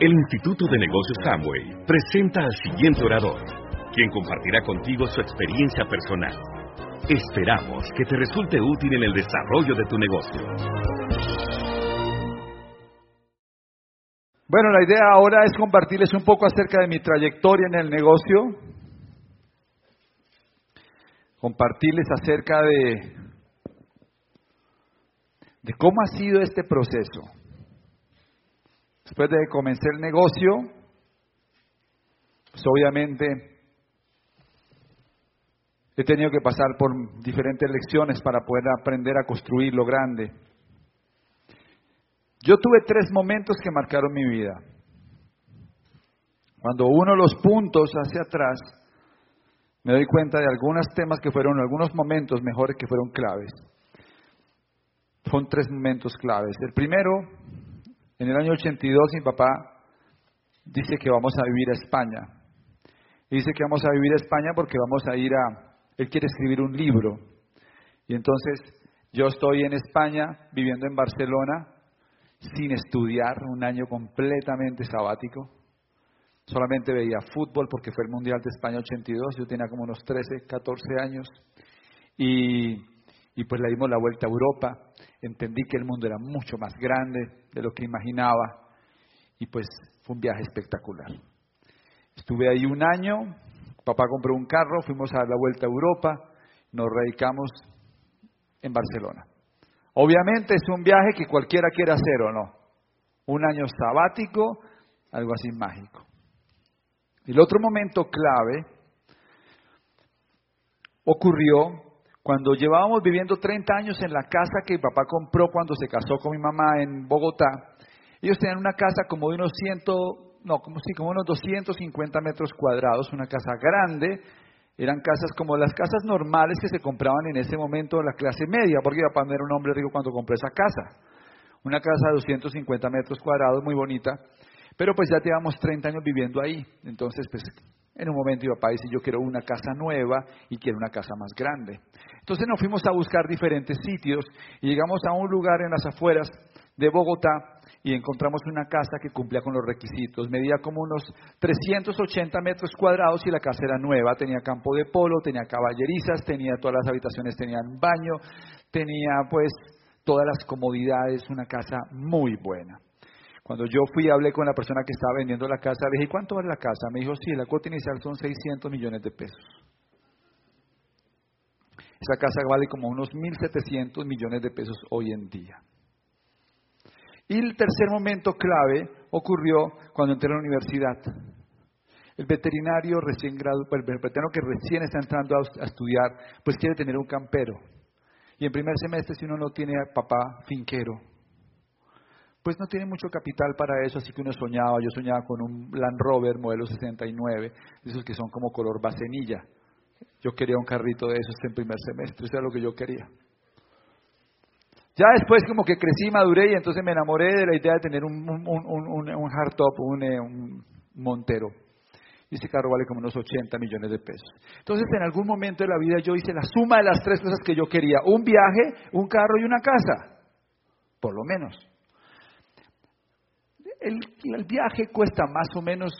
El Instituto de Negocios Amway presenta al siguiente orador, quien compartirá contigo su experiencia personal. Esperamos que te resulte útil en el desarrollo de tu negocio. Bueno, la idea ahora es compartirles un poco acerca de mi trayectoria en el negocio, compartirles acerca de, de cómo ha sido este proceso. Después de que comencé el negocio, pues obviamente he tenido que pasar por diferentes lecciones para poder aprender a construir lo grande. Yo tuve tres momentos que marcaron mi vida. Cuando uno los puntos hacia atrás, me doy cuenta de algunos temas que fueron, algunos momentos mejores que fueron claves. Son tres momentos claves. El primero, en el año 82 mi papá dice que vamos a vivir a España. dice que vamos a vivir a España porque vamos a ir a... Él quiere escribir un libro. Y entonces yo estoy en España, viviendo en Barcelona, sin estudiar, un año completamente sabático. Solamente veía fútbol porque fue el Mundial de España 82, yo tenía como unos 13, 14 años. Y, y pues le dimos la vuelta a Europa, entendí que el mundo era mucho más grande de lo que imaginaba y pues fue un viaje espectacular. Estuve ahí un año, papá compró un carro, fuimos a dar la vuelta a Europa, nos radicamos en Barcelona. Obviamente es un viaje que cualquiera quiere hacer o no. Un año sabático, algo así mágico. El otro momento clave ocurrió cuando llevábamos viviendo 30 años en la casa que mi papá compró cuando se casó con mi mamá en Bogotá. Ellos tenían una casa como de unos 100, no, como, sí, como unos 250 metros cuadrados, una casa grande. Eran casas como las casas normales que se compraban en ese momento de la clase media, porque mi papá no era un hombre rico cuando compró esa casa. Una casa de 250 metros cuadrados, muy bonita. Pero pues ya llevamos 30 años viviendo ahí. Entonces, pues en un momento mi papá dice, yo quiero una casa nueva y quiero una casa más grande. Entonces nos fuimos a buscar diferentes sitios y llegamos a un lugar en las afueras de Bogotá y encontramos una casa que cumplía con los requisitos. Medía como unos 380 metros cuadrados y la casa era nueva. Tenía campo de polo, tenía caballerizas, tenía todas las habitaciones, tenían baño, tenía pues todas las comodidades, una casa muy buena. Cuando yo fui, hablé con la persona que estaba vendiendo la casa, dije, ¿cuánto vale la casa? Me dijo, sí, la cuota inicial son 600 millones de pesos. Esa casa vale como unos 1.700 millones de pesos hoy en día. Y el tercer momento clave ocurrió cuando entré a la universidad. El veterinario recién graduado, el veterinario que recién está entrando a estudiar, pues quiere tener un campero. Y en primer semestre, si uno no tiene papá finquero, pues no tiene mucho capital para eso, así que uno soñaba, yo soñaba con un Land Rover modelo 69, esos que son como color bacenilla. Yo quería un carrito de esos en primer semestre, eso era lo que yo quería. Ya después como que crecí, maduré y entonces me enamoré de la idea de tener un, un hardtop, eh, un, Montero. Y ese carro vale como unos 80 millones de pesos. Entonces en algún momento de la vida yo hice la suma de las tres cosas que yo quería. Un viaje, un carro y una casa. Por lo menos el, viaje cuesta más o menos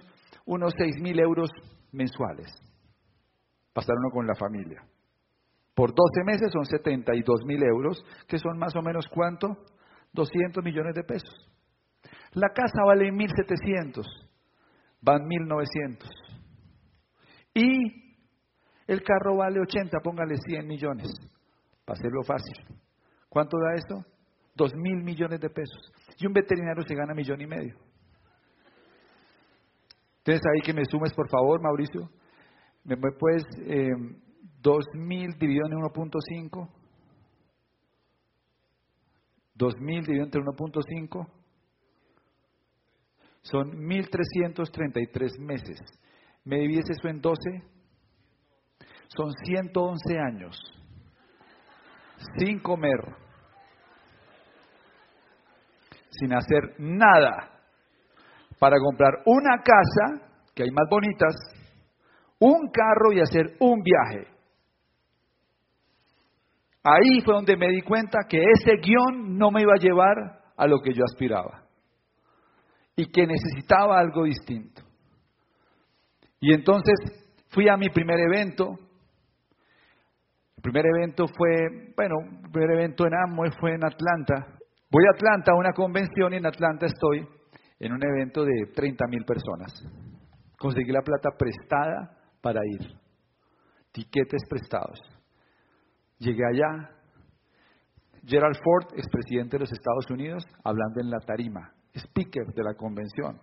unos seis mil euros mensuales. Pasar uno con la familia. Por 12 meses son 72 mil euros, que son más o menos cuánto? 200 millones de pesos. La casa vale 1.700, van 1.900. Y el carro vale 80, póngale 100 millones, para hacerlo fácil. ¿Cuánto da esto? Dos mil millones de pesos. Y un veterinario se gana millón y medio. Entonces ahí que me sumes, por favor, Mauricio. ¿Me puedes eh, dos mil dividido en 1.5? Dos mil dividido entre 1.5 son 1.333 meses. ¿Me divides eso en 12? Son 111 años. Sin comer, sin hacer nada para comprar una casa, que hay más bonitas, un carro y hacer un viaje. Ahí fue donde me di cuenta que ese guion no me iba a llevar a lo que yo aspiraba. y que necesitaba algo distinto. Y entonces fui a mi primer evento. El primer evento fue, bueno, el primer evento en Amway fue en Atlanta. Voy a Atlanta a una convención y en Atlanta estoy en un evento de 30 mil personas. Conseguí la plata prestada para ir. Tiquetes prestados. Llegué allá. Gerald Ford, expresidente de los Estados Unidos, hablando en la tarima, speaker de la convención.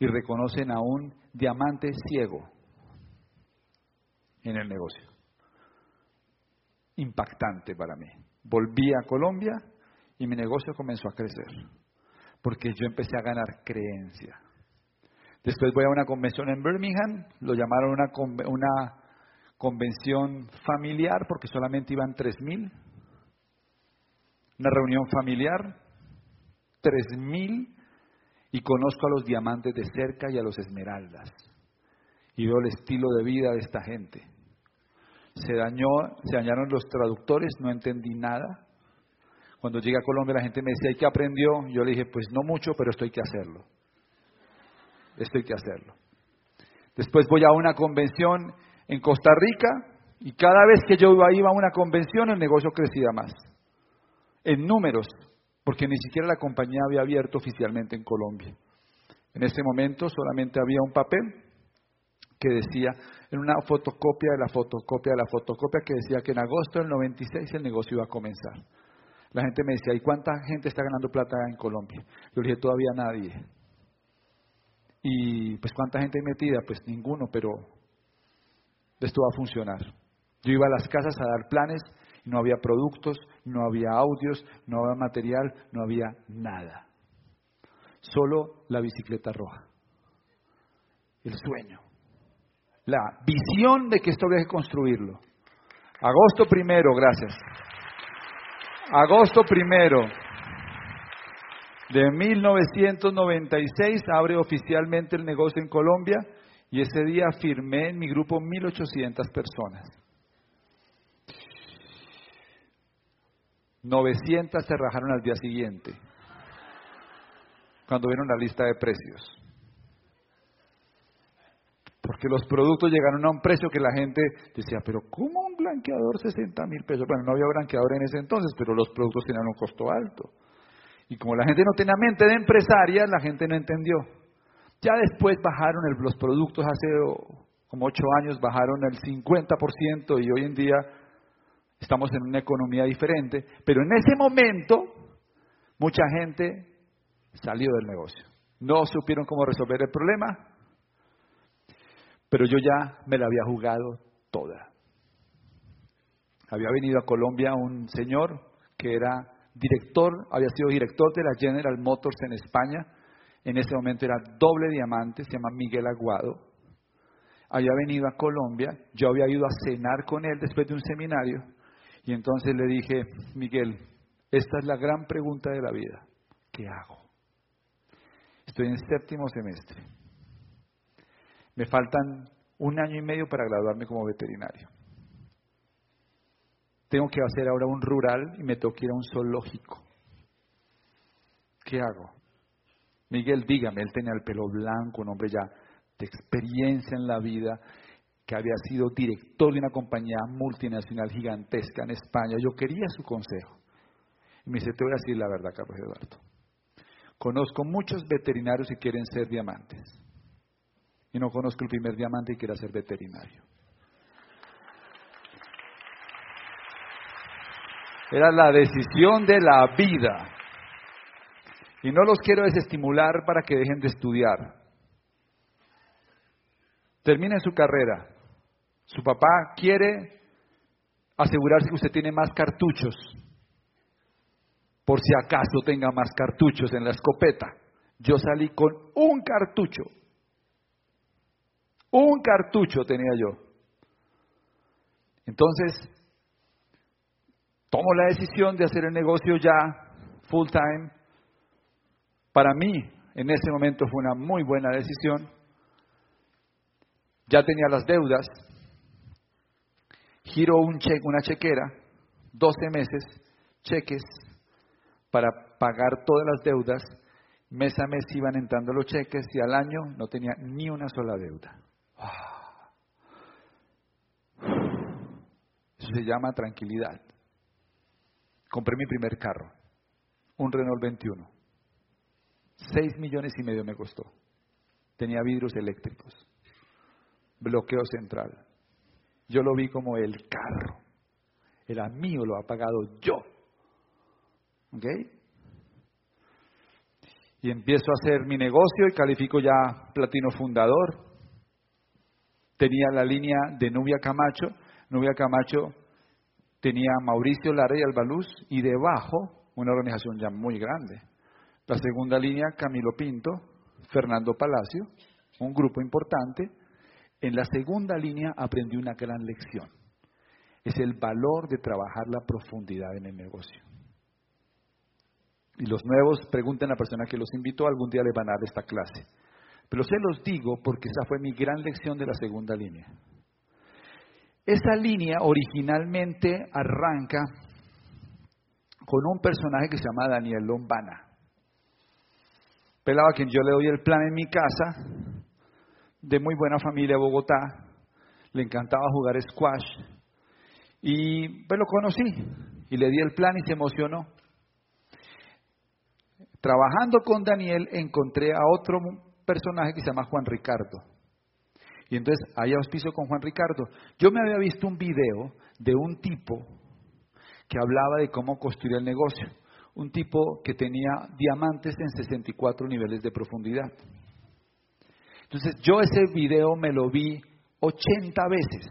Y reconocen a un diamante ciego en el negocio. Impactante para mí. Volví a Colombia y mi negocio comenzó a crecer, porque yo empecé a ganar creencia. Después voy a una convención en Birmingham, lo llamaron una, convención familiar porque solamente iban 3.000. Una reunión familiar, 3.000 y conozco a los diamantes de cerca y a los esmeraldas. Y veo el estilo de vida de esta gente. Se dañó, se dañaron los traductores, no entendí nada. Cuando llegué a Colombia la gente me decía, ¿y qué aprendió? Yo le dije, pues no mucho, pero esto hay que hacerlo. Esto hay que hacerlo. Después voy a una convención en Costa Rica y cada vez que yo iba a una convención el negocio crecía más. En números, porque ni siquiera la compañía había abierto oficialmente en Colombia. En ese momento solamente había un papel que decía, en una fotocopia de la fotocopia de la fotocopia, que decía que en agosto del 96 el negocio iba a comenzar. La gente me decía, ¿y cuánta gente está ganando plata en Colombia? Yo le dije, todavía nadie. Y pues cuánta gente hay metida, pues ninguno, pero esto va a funcionar. Yo iba a las casas a dar planes no había productos, no había audios, no había material, no había nada. Solo la bicicleta roja. El sueño. La visión de que esto había que construirlo. Agosto primero, gracias. Agosto primero de 1996 abre oficialmente el negocio en Colombia y ese día firmé en mi grupo 1.800 personas. 900 se rajaron al día siguiente, cuando vieron la lista de precios. Porque los productos llegaron a un precio que la gente decía, pero ¿cómo un blanqueador 60 mil pesos? Bueno, no había blanqueador en ese entonces, pero los productos tenían un costo alto. Y como la gente no tenía mente de empresaria, la gente no entendió. Ya después bajaron los productos, hace como ocho años bajaron el 50% y hoy en día estamos en una economía diferente. Pero en ese momento, mucha gente salió del negocio. No supieron cómo resolver el problema, pero yo ya me la había jugado toda. Había venido a Colombia un señor que era director, había sido director de la General Motors en España, en ese momento era doble diamante, se llama Miguel Aguado. Había venido a Colombia, yo había ido a cenar con él después de un seminario, y entonces le dije, Miguel, esta es la gran pregunta de la vida, ¿qué hago? Estoy en séptimo semestre me faltan un año y medio para graduarme como veterinario. Tengo que hacer ahora un rural y me que ir a un zoológico. ¿Qué hago? Miguel, dígame, él tenía el pelo blanco, un hombre ya de experiencia en la vida, que había sido director de una compañía multinacional gigantesca en España. Yo quería su consejo. Y me dice, te voy a decir la verdad, Carlos Eduardo. Conozco muchos veterinarios que quieren ser diamantes no conozco el primer diamante y quiero ser veterinario. Era la decisión de la vida. Y no los quiero desestimular para que dejen de estudiar. Terminen su carrera. Su papá quiere asegurarse que usted tiene más cartuchos. Por si acaso tenga más cartuchos en la escopeta. Yo salí con un cartucho un cartucho tenía yo. Entonces, tomo la decisión de hacer el negocio ya full time. Para mí, en ese momento fue una muy buena decisión. Ya tenía las deudas. Giro un cheque, una chequera, 12 meses, cheques para pagar todas las deudas Mes a mes iban entrando los cheques y al año no tenía ni una sola deuda. Ah. Eso se llama tranquilidad. Compré mi primer carro, un Renault 21. Seis millones y medio me costó. Tenía vidrios eléctricos, bloqueo central. Yo lo vi como el carro. Era mío, lo ha pagado yo. ¿Ok? Y empiezo a hacer mi negocio y califico ya platino fundador. Tenía la línea de Nubia Camacho. Nubia Camacho tenía Mauricio Lara y Albaluz y debajo una organización ya muy grande. La segunda línea, Camilo Pinto, Fernando Palacio, un grupo importante. En la segunda línea aprendí una gran lección. Es el valor de trabajar la profundidad en el negocio. Y los nuevos pregunten a la persona que los invitó, algún día le van a dar esta clase. Pero se los digo porque esa fue mi gran lección de la segunda línea. Esa línea originalmente arranca con un personaje que se llama Daniel Lombana. Pelaba quien yo le doy el plan en mi casa, de muy buena familia Bogotá, le encantaba jugar squash y pues lo conocí y le di el plan y se emocionó. Trabajando con Daniel encontré a otro personaje que se llama Juan Ricardo. Y entonces ahí auspicio con Juan Ricardo. Yo me había visto un video de un tipo que hablaba de cómo construir el negocio. Un tipo que tenía diamantes en 64 niveles de profundidad. Entonces yo ese video me lo vi 80 veces.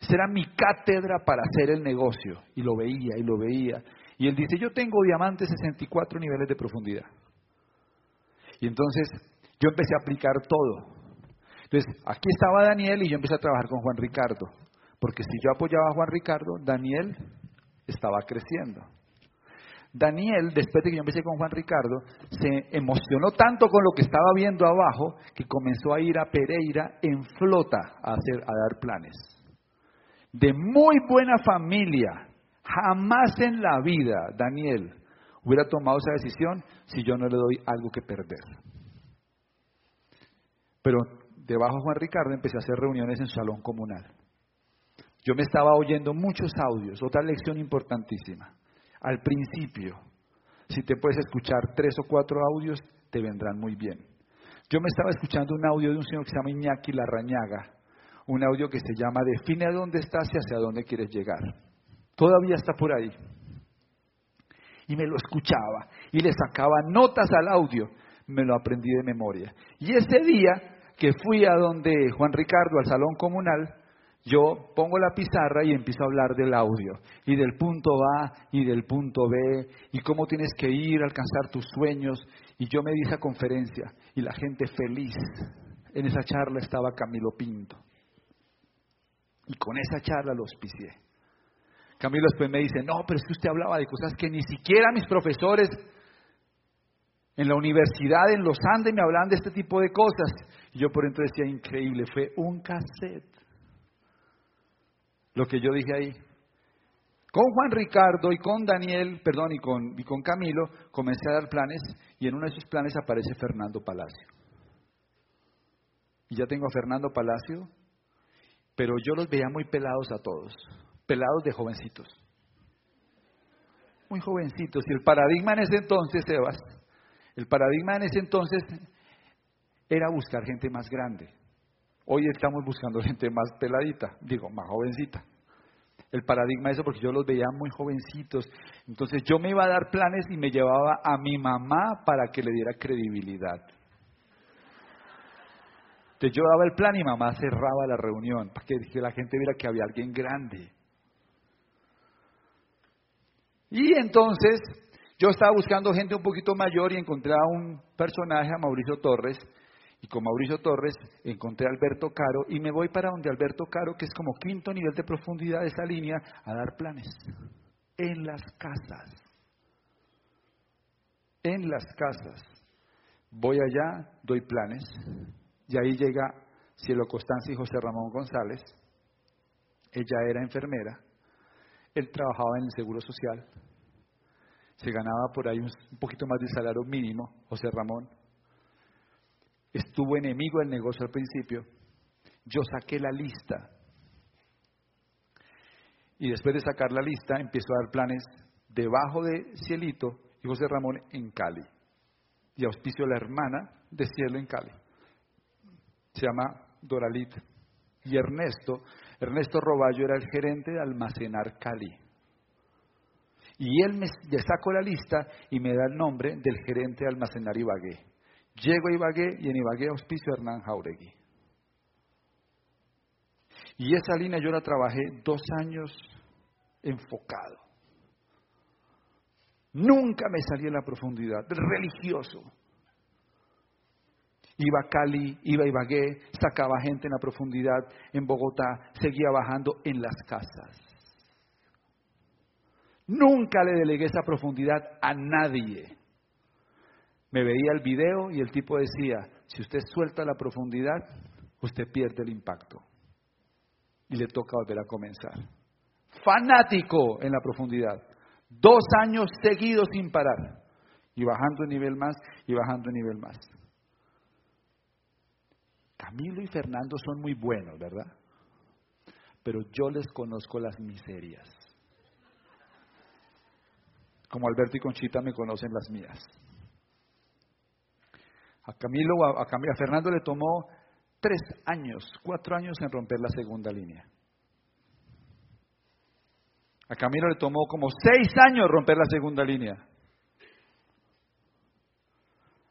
Esa era mi cátedra para hacer el negocio. Y lo veía y lo veía. Y él dice, yo tengo diamantes 64 niveles de profundidad. Y entonces yo empecé a aplicar todo. Entonces, aquí estaba Daniel y yo empecé a trabajar con Juan Ricardo. Porque si yo apoyaba a Juan Ricardo, Daniel estaba creciendo. Daniel, después de que yo empecé con Juan Ricardo, se emocionó tanto con lo que estaba viendo abajo que comenzó a ir a Pereira en flota a, hacer, a dar planes. De muy buena familia, Jamás en la vida Daniel hubiera tomado esa decisión si yo no le doy algo que perder. Pero debajo de Juan Ricardo empecé a hacer reuniones en salón comunal. Yo me estaba oyendo muchos audios, otra lección importantísima. Al principio, si te puedes escuchar tres o cuatro audios, te vendrán muy bien. Yo me estaba escuchando un audio de un señor que se llama Iñaki Larrañaga, un audio que se llama Define a dónde estás y hacia dónde quieres llegar. Todavía está por ahí. Y me lo escuchaba y le sacaba notas al audio. Me lo aprendí de memoria. Y ese día que fui a donde Juan Ricardo, al salón comunal, yo pongo la pizarra y empiezo a hablar del audio y del punto A y del punto B y cómo tienes que ir a alcanzar tus sueños. Y yo me di esa conferencia y la gente feliz. En esa charla estaba Camilo Pinto. Y con esa charla los auspicié. Camilo después me dice, no, pero es que usted hablaba de cosas que ni siquiera mis profesores en la universidad, en los Andes, me hablaban de este tipo de cosas. Y yo por dentro decía, increíble, fue un cassette. Lo que yo dije ahí. Con Juan Ricardo y con Daniel, perdón, y con, y con Camilo, comencé a dar planes y en uno de esos planes aparece Fernando Palacio. Y ya tengo a Fernando Palacio, pero yo los veía muy pelados a todos pelados de jovencitos. Muy jovencitos. Y el paradigma en ese entonces, Sebas, el paradigma en ese entonces era buscar gente más grande. Hoy estamos buscando gente más peladita, digo, más jovencita. El paradigma es eso porque yo los veía muy jovencitos. Entonces yo me iba a dar planes y me llevaba a mi mamá para que le diera credibilidad. Entonces yo daba el plan y mamá cerraba la reunión para que la gente viera que había alguien grande. Y entonces yo estaba buscando gente un poquito mayor y encontré a un personaje, a Mauricio Torres, y con Mauricio Torres encontré a Alberto Caro y me voy para donde Alberto Caro, que es como quinto nivel de profundidad de esa línea, a dar planes. En las casas. En las casas. Voy allá, doy planes. Y ahí llega Cielo Constanza y José Ramón González. Ella era enfermera. Él trabajaba en el Seguro Social. Se ganaba por ahí un, poquito más de salario mínimo, José Ramón. Estuvo enemigo del negocio al principio. Yo saqué la lista. Y después de sacar la lista, empiezo a dar planes debajo de Cielito y José Ramón en Cali. Y auspicio la hermana de Cielo en Cali. Se llama Doralit. Y Ernesto, Ernesto Roballo era el gerente de almacenar Cali. Y él me, sacó la lista y me da el nombre del gerente de almacenar Ibagué. Llego a Ibagué y en Ibagué auspicio Hernán Jauregui. Y esa línea yo la trabajé dos años enfocado. Nunca me salí en la profundidad, religioso. Iba a Cali, iba a Ibagué, sacaba gente en la profundidad, en Bogotá, seguía bajando en las casas. Nunca le delegué esa profundidad a nadie. Me veía el video y el tipo decía, si usted suelta la profundidad, usted pierde el impacto. Y le toca volver a comenzar. Fanático en la profundidad. Dos años seguidos sin parar. Y bajando de nivel más y bajando de nivel más. Camilo y Fernando son muy buenos, ¿verdad? Pero yo les conozco las miserias como Alberto y Conchita me conocen las mías. A Camilo, a, a Fernando le tomó tres años, cuatro años en romper la segunda línea. A Camilo le tomó como seis años romper la segunda línea.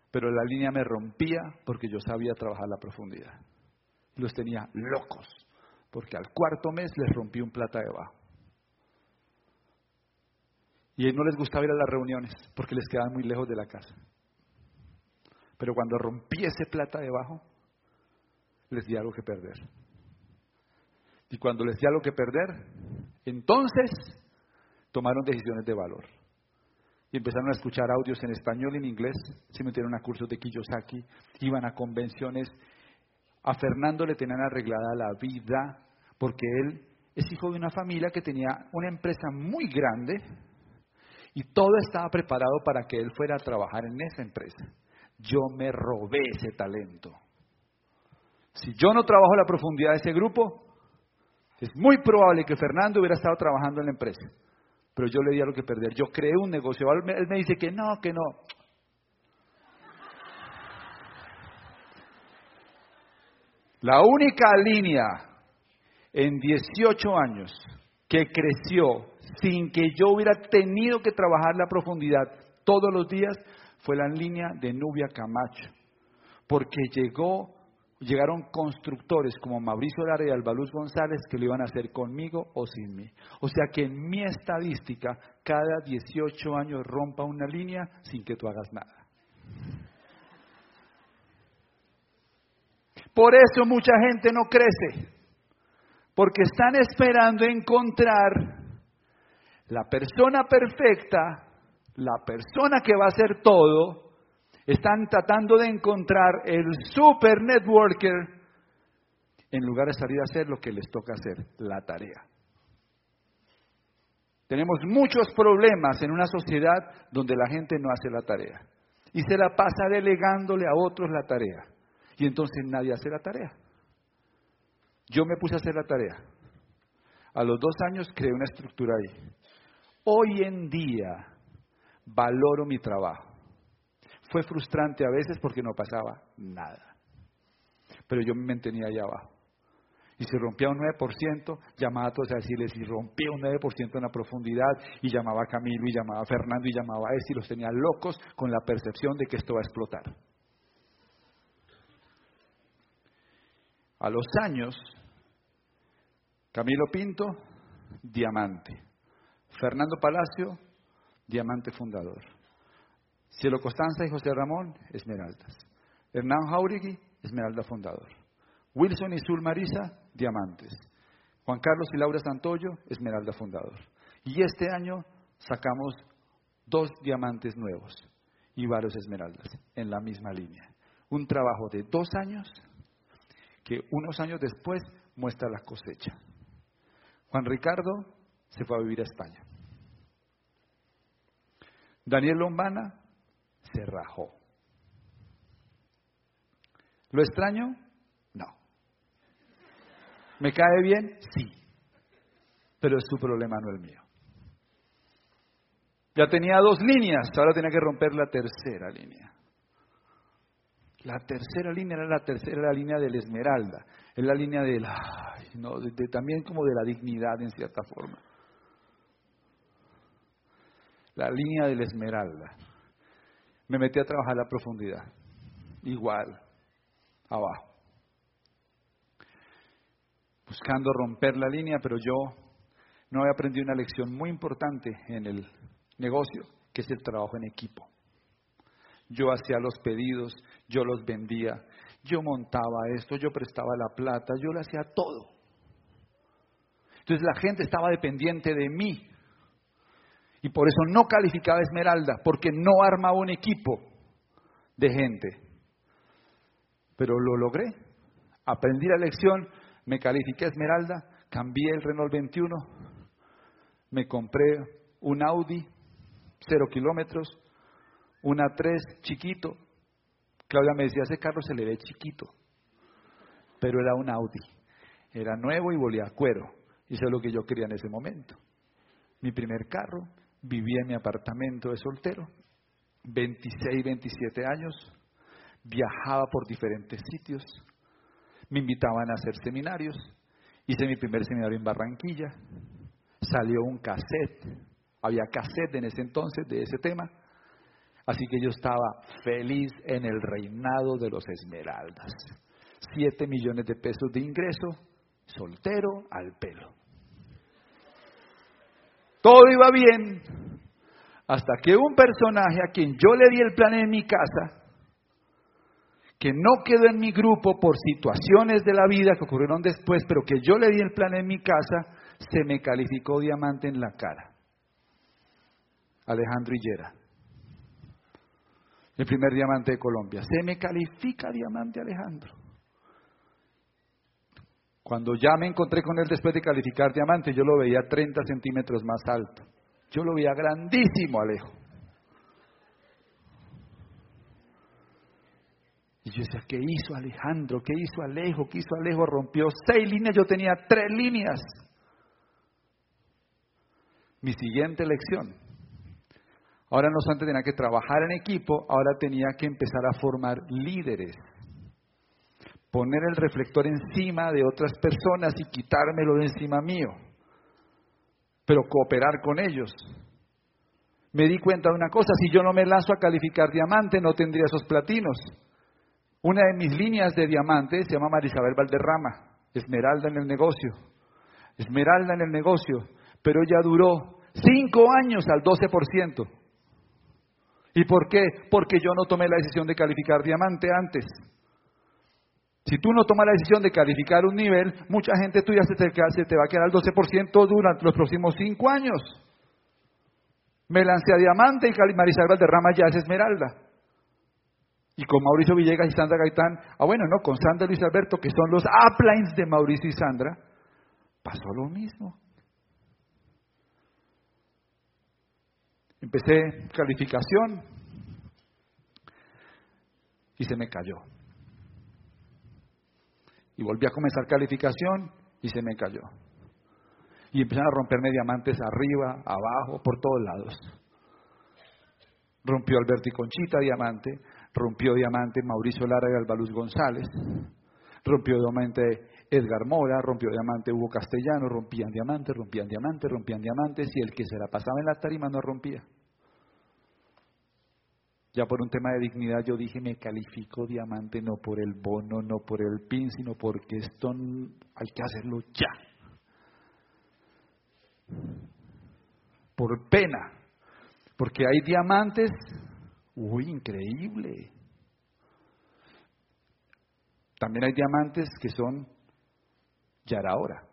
Pero la línea me rompía porque yo sabía trabajar la profundidad. Los tenía locos, porque al cuarto mes les rompí un plata debajo. Y no les gustaba ir a las reuniones porque les quedaban muy lejos de la casa. Pero cuando rompí ese plata debajo, les di algo que perder. Y cuando les di algo que perder, entonces tomaron decisiones de valor. Y empezaron a escuchar audios en español y en inglés, se metieron a cursos de Kiyosaki, iban a convenciones. A Fernando le tenían arreglada la vida porque él es hijo de una familia que tenía una empresa muy grande, y todo estaba preparado para que él fuera a trabajar en esa empresa. Yo me robé ese talento. Si yo no trabajo la profundidad de ese grupo, es muy probable que Fernando hubiera estado trabajando en la empresa. Pero yo le di algo que perder. Yo creé un negocio. Él me dice que no, que no. La única línea en 18 años que creció sin que yo hubiera tenido que trabajar la profundidad todos los días fue la línea de Nubia Camacho. Porque llegó, llegaron constructores como Mauricio Lara y Albaluz González que lo iban a hacer conmigo o sin mí. O sea que en mi estadística, cada 18 años rompa una línea sin que tú hagas nada. Por eso mucha gente no crece porque están esperando encontrar la persona perfecta, la persona que va a hacer todo, están tratando de encontrar el super networker en lugar de salir a hacer lo que les toca hacer, la tarea. Tenemos muchos problemas en una sociedad donde la gente no hace la tarea y se la pasa delegándole a otros la tarea y entonces nadie hace la tarea. Yo me puse a hacer la tarea. A los dos años creé una estructura ahí. Hoy en día valoro mi trabajo. Fue frustrante a veces porque no pasaba nada. Pero yo me mantenía allá abajo. Y si rompía un 9%, llamaba a todos a decirles, si rompía un 9% en la profundidad, y llamaba a Camilo, y llamaba a Fernando, y llamaba a ese, y los tenía locos con la percepción de que esto va a explotar. A los años, Camilo Pinto, diamante. Fernando Palacio, diamante fundador. Cielo Costanza y José Ramón, esmeraldas. Hernán Jauregui, esmeralda fundador. Wilson y Sul Marisa, diamantes. Juan Carlos y Laura Santoyo, esmeralda fundador. Y este año sacamos dos diamantes nuevos y varios esmeraldas en la misma línea. Un trabajo de dos años que unos años después muestra la cosecha. Juan Ricardo se fue a vivir a España. Daniel Lombana se rajó. ¿Lo extraño? No. ¿Me cae bien? Sí. Pero es su problema, no el mío. Ya tenía dos líneas, ahora tenía que romper la tercera línea. La tercera línea era la tercera línea del esmeralda, es la línea de la, no, también como de la dignidad en cierta forma. La línea del esmeralda. Me metí a trabajar a la profundidad, igual, abajo. Buscando romper la línea, pero yo no había aprendido una lección muy importante en el negocio, que es el trabajo en equipo. Yo hacía los pedidos, yo los vendía, yo montaba esto, yo prestaba la plata, yo lo hacía todo. Entonces la gente estaba dependiente de mí. Y por eso no calificaba Esmeralda, porque no armaba un equipo de gente. Pero lo logré. Aprendí la lección, me califiqué Esmeralda, cambié el Renault 21, me compré un Audi, cero kilómetros, una 3 chiquito. Claudia me decía, ese carro se le ve chiquito, pero era un Audi. Era nuevo y volía a cuero. Y eso es lo que yo quería en ese momento. Mi primer carro, vivía en mi apartamento de soltero, 26, 27 años, viajaba por diferentes sitios, me invitaban a hacer seminarios, hice mi primer seminario en Barranquilla, salió un cassette, había cassette en ese entonces de ese tema, Así que yo estaba feliz en el reinado de los esmeraldas. Siete millones de pesos de ingreso, soltero al pelo. Todo iba bien hasta que un personaje a quien yo le di el plan en mi casa, que no quedó en mi grupo por situaciones de la vida que ocurrieron después, pero que yo le di el plan en mi casa, se me calificó diamante en la cara. Alejandro Hillera el primer diamante de Colombia. Se me califica diamante Alejandro. Cuando ya me encontré con él después de calificar diamante, yo lo veía 30 centímetros más alto. Yo lo veía grandísimo, Alejo. Y yo decía, ¿qué hizo Alejandro? ¿Qué hizo Alejo? ¿Qué hizo Alejo? Rompió seis líneas, yo tenía tres líneas. Mi siguiente lección Ahora no solamente tenía que trabajar en equipo, ahora tenía que empezar a formar líderes. Poner el reflector encima de otras personas y quitármelo de encima mío. Pero cooperar con ellos. Me di cuenta de una cosa, si yo no me lanzo a calificar diamante, no tendría esos platinos. Una de mis líneas de diamante se llama Marisabel Valderrama, Esmeralda en el negocio. Esmeralda en el negocio, pero ella duró cinco años al 12%. ¿Y por qué? Porque yo no tomé la decisión de calificar diamante antes. Si tú no tomas la decisión de calificar un nivel, mucha gente tuya se te, se te va a quedar al 12% durante los próximos cinco años. Me lancé a diamante y Marisabel Rama ya es esmeralda. Y con Mauricio Villegas y Sandra Gaitán, ah bueno, no, con Sandra Luis Alberto, que son los uplines de Mauricio y Sandra, pasó lo mismo. Empecé calificación y se me cayó. Y volví a comenzar calificación y se me cayó. Y empezaron a romperme diamantes arriba, abajo, por todos lados. Rompió Alberti Conchita diamante, rompió diamante Mauricio Lara y Albaluz González, rompió diamante Edgar Mora, rompió diamante Hugo Castellano, rompían diamantes, rompían diamantes, rompían diamantes, y el que se la pasaba en la tarima no rompía. Ya por un tema de dignidad yo dije, me califico diamante no por el bono, no por el pin, sino porque esto hay que hacerlo ya. Por pena. Porque hay diamantes, uy, increíble. También hay diamantes que son ya era hora.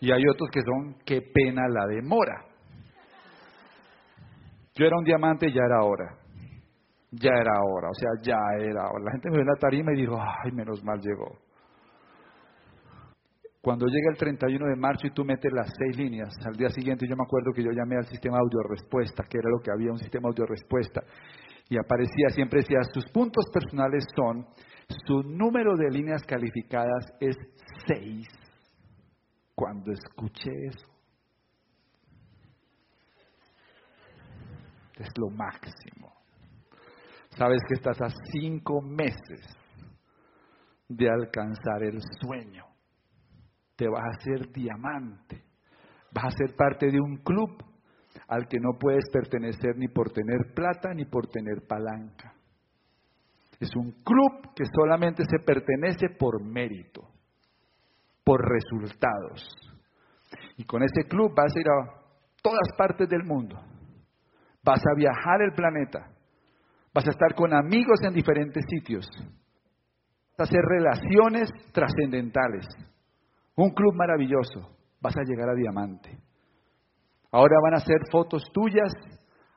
Y hay otros que son, qué pena la demora. Yo era un diamante, ya era hora. Ya era hora, o sea, ya era hora. La gente me ve en la tarima y dijo, ay, menos mal llegó. Cuando llega el 31 de marzo y tú metes las seis líneas, al día siguiente yo me acuerdo que yo llamé al sistema audio respuesta, que era lo que había, un sistema audio respuesta, y aparecía, siempre decía, sus puntos personales son, su número de líneas calificadas es seis. Cuando escuché eso, es lo máximo. Sabes que estás a cinco meses de alcanzar el sueño. Te vas a hacer diamante. Vas a ser parte de un club al que no puedes pertenecer ni por tener plata ni por tener palanca. Es un club que solamente se pertenece por mérito, por resultados. Y con ese club vas a ir a todas partes del mundo. Vas a viajar el planeta. Vas a estar con amigos en diferentes sitios. Vas a hacer relaciones trascendentales. Un club maravilloso. Vas a llegar a diamante. Ahora van a hacer fotos tuyas.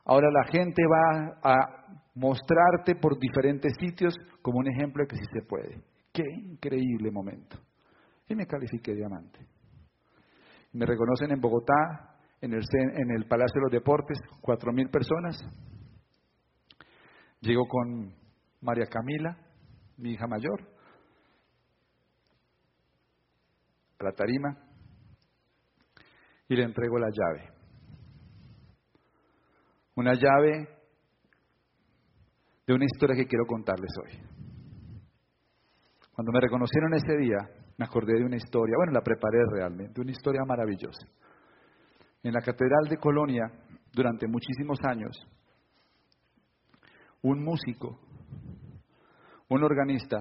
Ahora la gente va a mostrarte por diferentes sitios como un ejemplo de que sí se puede. Qué increíble momento. Y me califiqué diamante. Me reconocen en Bogotá, en el, en el Palacio de los Deportes, cuatro mil personas. Llego con María Camila, mi hija mayor, a la tarima y le entrego la llave. Una llave de una historia que quiero contarles hoy. Cuando me reconocieron ese día, me acordé de una historia, bueno, la preparé realmente, una historia maravillosa. En la Catedral de Colonia, durante muchísimos años, un músico, un organista,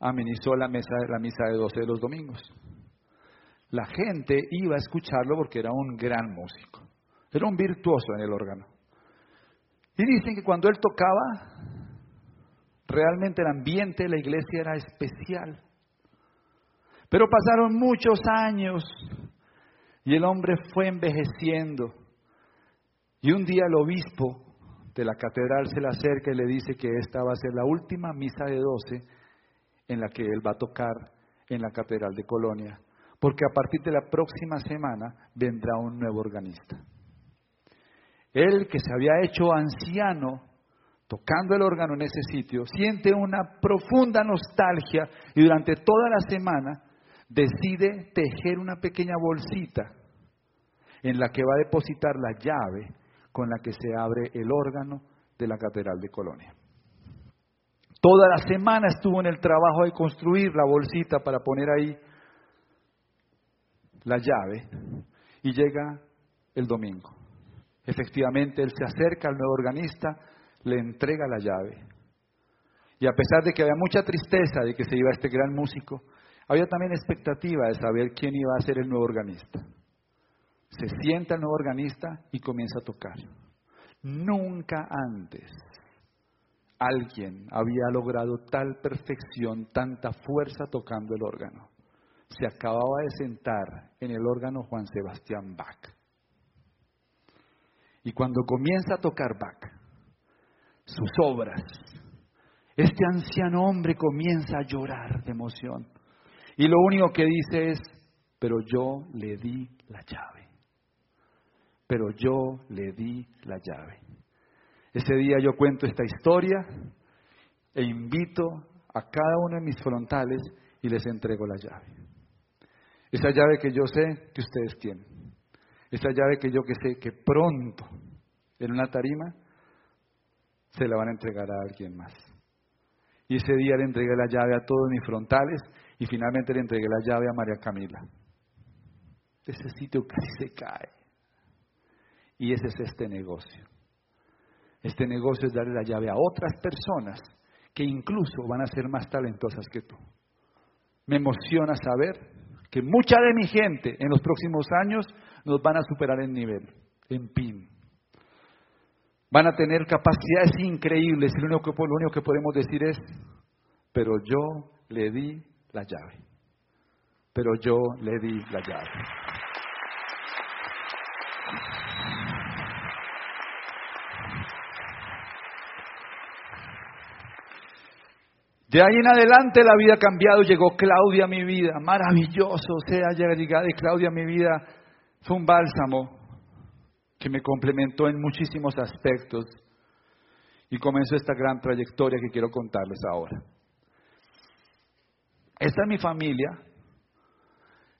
amenizó la, mesa, la misa de 12 de los domingos. La gente iba a escucharlo porque era un gran músico, era un virtuoso en el órgano. Y dicen que cuando él tocaba, realmente el ambiente de la iglesia era especial. Pero pasaron muchos años y el hombre fue envejeciendo. Y un día el obispo de la catedral se le acerca y le dice que esta va a ser la última misa de doce en la que él va a tocar en la catedral de Colonia, porque a partir de la próxima semana vendrá un nuevo organista. Él que se había hecho anciano tocando el órgano en ese sitio, siente una profunda nostalgia y durante toda la semana decide tejer una pequeña bolsita en la que va a depositar la llave con la que se abre el órgano de la Catedral de Colonia. Toda la semana estuvo en el trabajo de construir la bolsita para poner ahí la llave y llega el domingo. Efectivamente, él se acerca al nuevo organista, le entrega la llave. Y a pesar de que había mucha tristeza de que se iba este gran músico, había también expectativa de saber quién iba a ser el nuevo organista. Se sienta el nuevo organista y comienza a tocar. Nunca antes alguien había logrado tal perfección, tanta fuerza tocando el órgano. Se acababa de sentar en el órgano Juan Sebastián Bach. Y cuando comienza a tocar Bach, sus obras, este anciano hombre comienza a llorar de emoción. Y lo único que dice es, pero yo le di la llave. Pero yo le di la llave. Ese día yo cuento esta historia e invito a cada uno de mis frontales y les entrego la llave. Esa llave que yo sé que ustedes tienen. Esa llave que yo que sé que pronto en una tarima se la van a entregar a alguien más. Y ese día le entregué la llave a todos mis frontales y finalmente le entregué la llave a María Camila. Ese sitio casi se cae. Y ese es este negocio. Este negocio es darle la llave a otras personas que incluso van a ser más talentosas que tú. Me emociona saber que mucha de mi gente en los próximos años nos van a superar en nivel, en PIN. Van a tener capacidades increíbles lo único, que, lo único que podemos decir es, pero yo le di la llave. Pero yo le di la llave. De ahí en adelante la vida ha cambiado, llegó Claudia a mi vida, maravilloso, sea, llegada de Claudia a mi vida fue un bálsamo que me complementó en muchísimos aspectos y comenzó esta gran trayectoria que quiero contarles ahora. Esta es mi familia,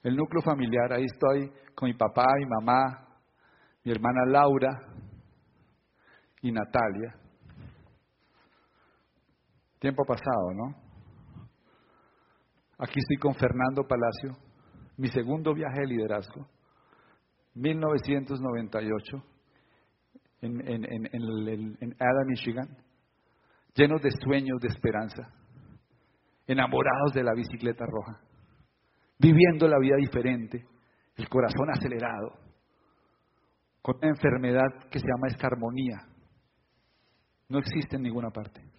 el núcleo familiar, ahí estoy con mi papá, mi mamá, mi hermana Laura y Natalia. Tiempo pasado, ¿no? Aquí estoy con Fernando Palacio, mi segundo viaje de liderazgo, 1998, en, en, en, en Ada, Michigan, llenos de sueños, de esperanza, enamorados de la bicicleta roja, viviendo la vida diferente, el corazón acelerado, con una enfermedad que se llama escarmonía. No existe en ninguna parte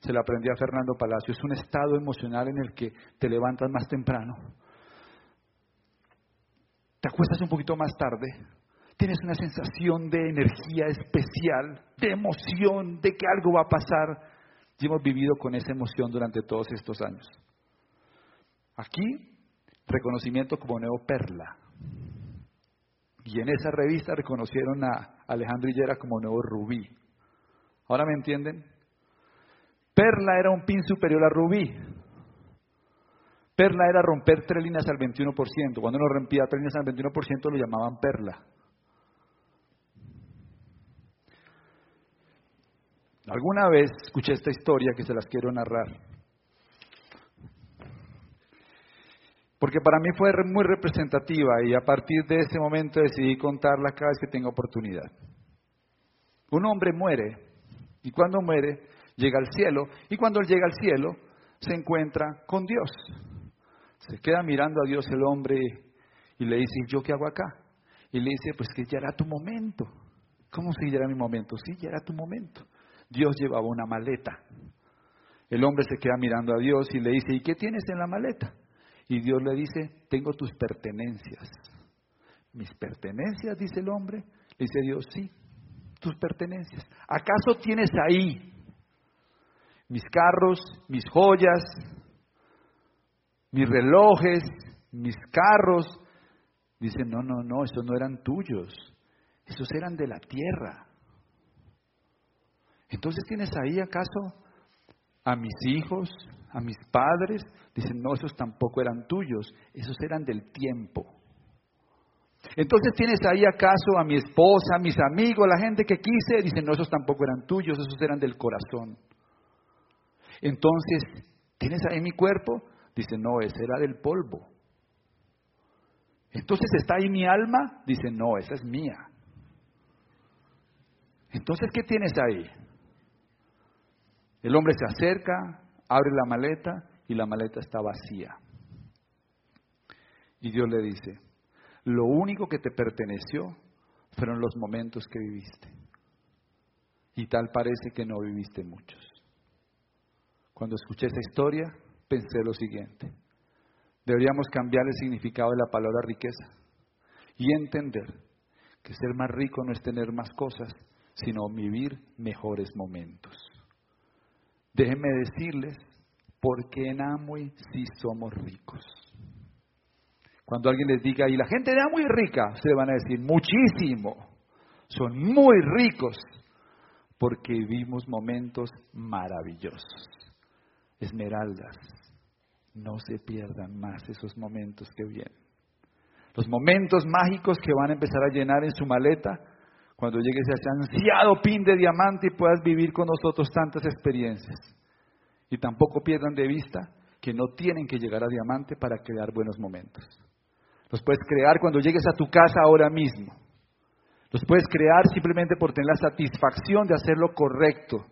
se lo aprendí a Fernando Palacio, es un estado emocional en el que te levantas más temprano, te acuestas un poquito más tarde, tienes una sensación de energía especial, de emoción, de que algo va a pasar. Y hemos vivido con esa emoción durante todos estos años. Aquí, reconocimiento como Nuevo Perla. Y en esa revista reconocieron a Alejandro Hillera como Nuevo Rubí. ¿Ahora me entienden? Perla era un pin superior a rubí. Perla era romper tres líneas al 21%. Cuando uno rompía tres líneas al 21% lo llamaban perla. Alguna vez escuché esta historia que se las quiero narrar. Porque para mí fue muy representativa y a partir de ese momento decidí contarla cada vez que tenga oportunidad. Un hombre muere y cuando muere llega al cielo y cuando él llega al cielo se encuentra con Dios. Se queda mirando a Dios el hombre y le dice, ¿yo qué hago acá? Y le dice, pues que ya era tu momento. ¿Cómo si ya era mi momento? Sí, ya era tu momento. Dios llevaba una maleta. El hombre se queda mirando a Dios y le dice, ¿y qué tienes en la maleta? Y Dios le dice, tengo tus pertenencias. ¿Mis pertenencias? dice el hombre. Le dice Dios, sí, tus pertenencias. ¿Acaso tienes ahí mis carros, mis joyas, mis relojes, mis carros. Dicen, no, no, no, esos no eran tuyos, esos eran de la tierra. Entonces tienes ahí acaso a mis hijos, a mis padres. Dicen, no, esos tampoco eran tuyos, esos eran del tiempo. Entonces tienes ahí acaso a mi esposa, a mis amigos, la gente que quise. Dicen, no, esos tampoco eran tuyos, esos eran del corazón. Entonces, ¿tienes ahí mi cuerpo? Dice, no, ese era del polvo. Entonces, ¿está ahí mi alma? Dice, no, esa es mía. Entonces, ¿qué tienes ahí? El hombre se acerca, abre la maleta y la maleta está vacía. Y Dios le dice, lo único que te perteneció fueron los momentos que viviste. Y tal parece que no viviste muchos. Cuando escuché esa historia, pensé lo siguiente. Deberíamos cambiar el significado de la palabra riqueza y entender que ser más rico no es tener más cosas, sino vivir mejores momentos. Déjenme decirles por qué en Amway sí somos ricos. Cuando alguien les diga, y la gente de Amway es rica, ustedes van a decir, muchísimo. Son muy ricos porque vivimos momentos maravillosos. Esmeraldas, no se pierdan más esos momentos que vienen. Los momentos mágicos que van a empezar a llenar en su maleta cuando llegues a ese ansiado pin de diamante y puedas vivir con nosotros tantas experiencias. Y tampoco pierdan de vista que no tienen que llegar a diamante para crear buenos momentos. Los puedes crear cuando llegues a tu casa ahora mismo. Los puedes crear simplemente por tener la satisfacción de hacer lo correcto,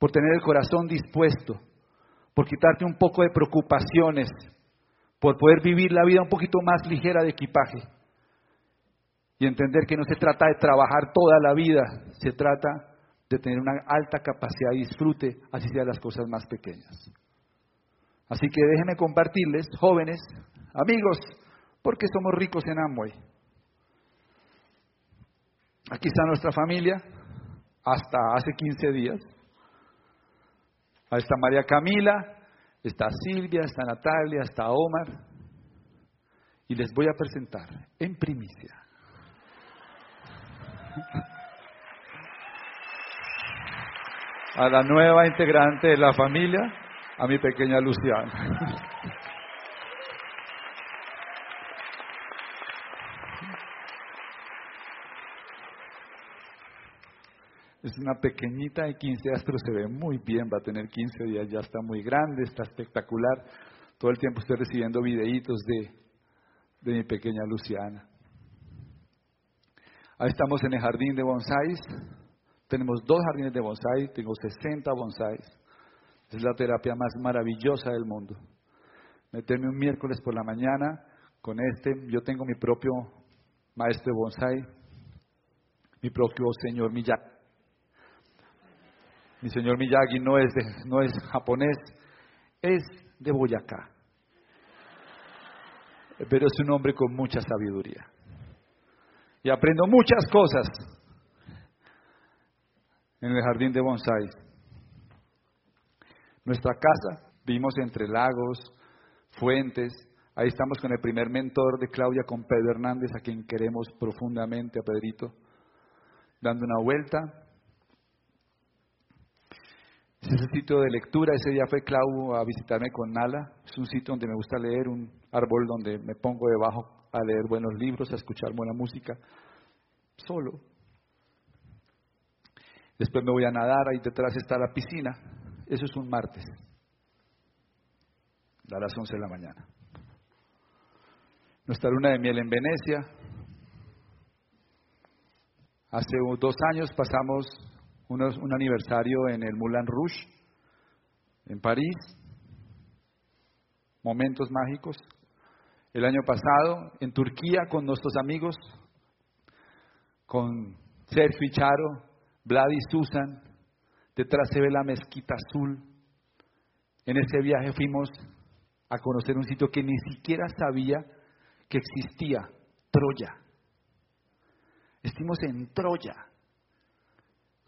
por tener el corazón dispuesto, por quitarte un poco de preocupaciones, por poder vivir la vida un poquito más ligera de equipaje y entender que no se trata de trabajar toda la vida, se trata de tener una alta capacidad de disfrute, así sean las cosas más pequeñas. Así que déjenme compartirles, jóvenes, amigos, porque somos ricos en Amway. Aquí está nuestra familia, hasta hace 15 días. Ahí está María Camila, está Silvia, está Natalia, está Omar. Y les voy a presentar en primicia a la nueva integrante de la familia, a mi pequeña Luciana. Es una pequeñita de 15 días, pero se ve muy bien, va a tener 15 días, ya está muy grande, está espectacular. Todo el tiempo estoy recibiendo videitos de, de mi pequeña Luciana. Ahí estamos en el jardín de bonsáis. Tenemos dos jardines de bonsai, tengo 60 bonsáis. Es la terapia más maravillosa del mundo. Meterme un miércoles por la mañana con este, yo tengo mi propio maestro de bonsai, mi propio señor Miyagi. Mi señor Miyagi no es, no es japonés, es de Boyacá. Pero es un hombre con mucha sabiduría. Y aprendo muchas cosas en el jardín de bonsáis. Nuestra casa, vimos entre lagos, fuentes. Ahí estamos con el primer mentor de Claudia, con Pedro Hernández, a quien queremos profundamente, a Pedrito, dando una vuelta. Es ese sitio de lectura. Ese día fue Clau a visitarme con Nala. Es un sitio donde me gusta leer, un árbol donde me pongo debajo a leer buenos libros, a escuchar buena música, solo. Después me voy a nadar, ahí detrás está la piscina. Eso es un martes, a las 11 de la mañana. Nuestra luna de miel en Venecia. Hace dos años pasamos un aniversario en el Moulin Rouge, en París. Momentos mágicos. El año pasado, en Turquía, con nuestros amigos, con Sergio y Charo, Vlad y Susan, detrás se ve la mezquita azul. En ese viaje fuimos a conocer un sitio que ni siquiera sabía que existía, Troya. Estuvimos en Troya.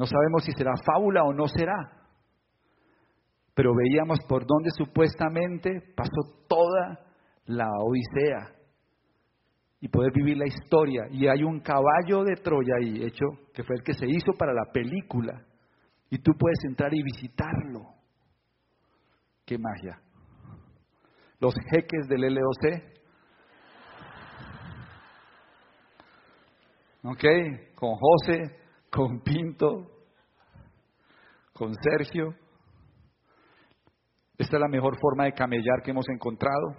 No sabemos si será fábula o no será. Pero veíamos por dónde supuestamente pasó toda la Odisea y poder vivir la historia. Y hay un caballo de Troya ahí, hecho, que fue el que se hizo para la película. Y tú puedes entrar y visitarlo. ¡Qué magia! Los jeques del LOC. ¿Ok? Con José, con Pinto, con Sergio. Esta es la mejor forma de camellar que hemos encontrado.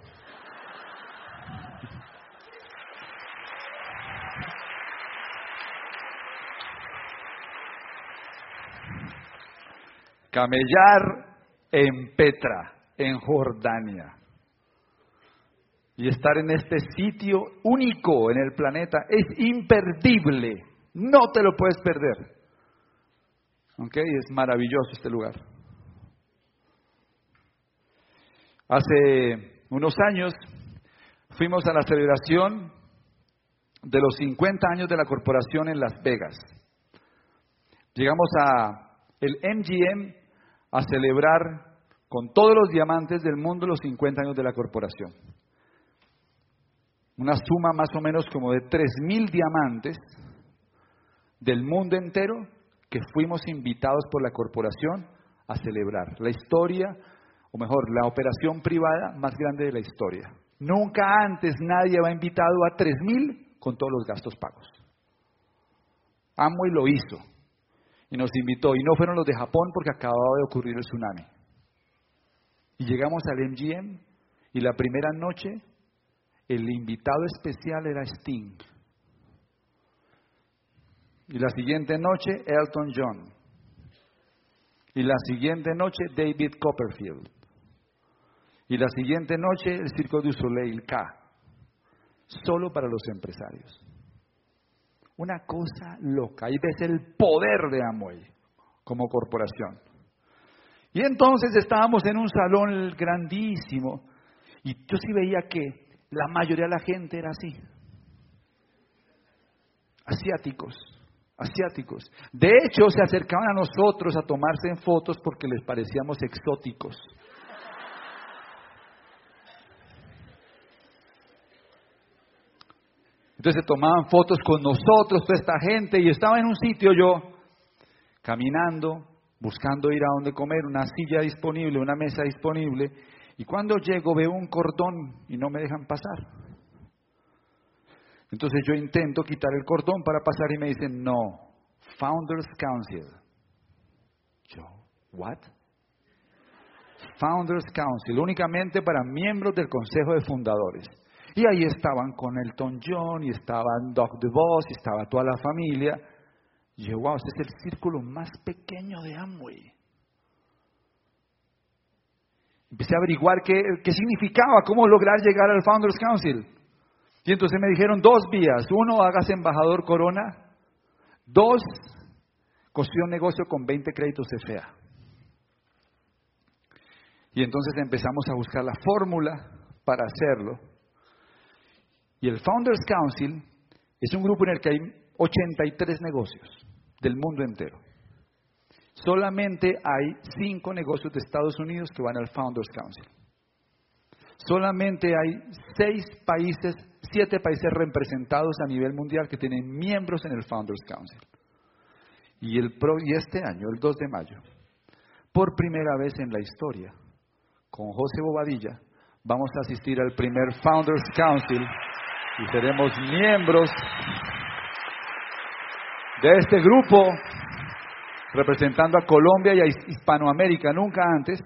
Camellar en Petra, en Jordania. Y estar en este sitio único en el planeta es imperdible. No te lo puedes perder. ¿Ok? Es maravilloso este lugar. Hace unos años fuimos a la celebración de los 50 años de la corporación en Las Vegas. Llegamos a el MGM a celebrar con todos los diamantes del mundo los 50 años de la corporación. Una suma más o menos como de 3.000 diamantes del mundo entero que fuimos invitados por la corporación a celebrar. La historia, o mejor, la operación privada más grande de la historia. Nunca antes nadie había invitado a 3.000 con todos los gastos pagos. Amo y lo hizo y nos invitó. Y no fueron los de Japón porque acababa de ocurrir el tsunami. Y llegamos al MGM y la primera noche el invitado especial era Sting. Y la siguiente noche Elton John. Y la siguiente noche David Copperfield. Y la siguiente noche el Circo du Soleil K. Solo para los empresarios. Una cosa loca. Ahí ves el poder de Amway como corporación. Y entonces estábamos en un salón grandísimo y yo sí veía que la mayoría de la gente era así. Asiáticos, asiáticos. De hecho, se acercaban a nosotros a tomarse en fotos porque les parecíamos exóticos. Entonces se tomaban fotos con nosotros, toda esta gente, y estaba en un sitio yo, caminando, buscando ir a donde comer, una silla disponible, una mesa disponible, y cuando llego veo un cordón y no me dejan pasar. Entonces yo intento quitar el cordón para pasar y me dicen, no, Founders Council. Yo, ¿what? Founders Council, únicamente para miembros del Consejo de Fundadores. Y ahí estaban con Elton John, y estaban Doc DeVos, y estaba toda la familia. Y yo, wow, este es el círculo más pequeño de Amway. Empecé a averiguar qué, qué significaba, cómo lograr llegar al Founders Council. Y entonces me dijeron dos vías. Uno, hagas embajador Corona. Dos, construye un negocio con 20 créditos FA. Y entonces empezamos a buscar la fórmula para hacerlo. Y el Founders Council es un grupo en el que hay 83 negocios del mundo entero. Solamente hay cinco negocios de Estados Unidos que van al Founders Council. Solamente hay seis países, siete países representados a nivel mundial que tienen miembros en el Founders Council. Y, el y este año, el 2 de mayo, por primera vez en la historia, con José Bobadilla, vamos a asistir al primer Founders Council y seremos miembros de este grupo representando a Colombia y a Hispanoamérica. Nunca antes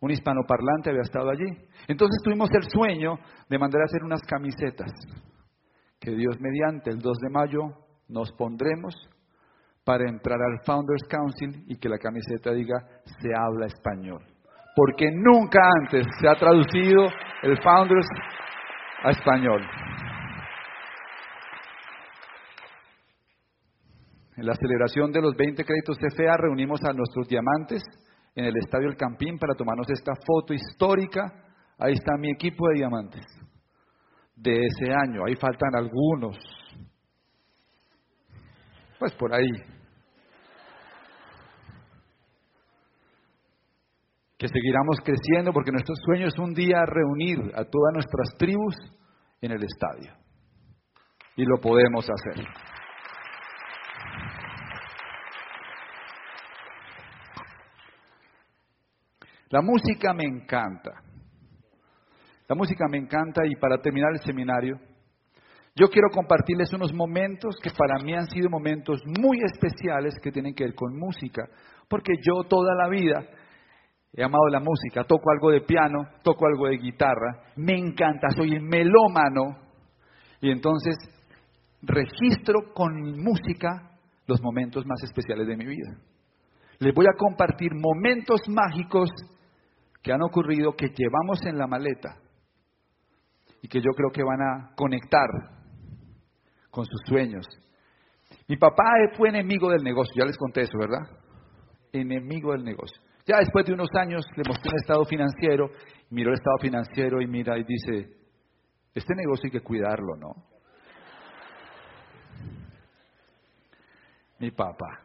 un hispanoparlante había estado allí. Entonces tuvimos el sueño de mandar a hacer unas camisetas que Dios mediante el 2 de mayo nos pondremos para entrar al Founders Council y que la camiseta diga se habla español. Porque nunca antes se ha traducido el Founders a español. En la celebración de los 20 créditos CFA reunimos a nuestros diamantes en el Estadio El Campín para tomarnos esta foto histórica. Ahí está mi equipo de diamantes de ese año. Ahí faltan algunos. Pues por ahí. Que seguiremos creciendo porque nuestro sueño es un día reunir a todas nuestras tribus en el estadio. Y lo podemos hacer. La música me encanta. La música me encanta y para terminar el seminario, yo quiero compartirles unos momentos que para mí han sido momentos muy especiales que tienen que ver con música, porque yo toda la vida he amado la música, toco algo de piano, toco algo de guitarra, me encanta, soy melómano y entonces registro con música los momentos más especiales de mi vida. Les voy a compartir momentos mágicos que han ocurrido que llevamos en la maleta y que yo creo que van a conectar con sus sueños. Mi papá fue enemigo del negocio, ya les conté eso, ¿verdad? Enemigo del negocio. Ya después de unos años le mostré un estado financiero, miró el estado financiero y mira y dice, este negocio hay que cuidarlo, ¿no? Mi papá.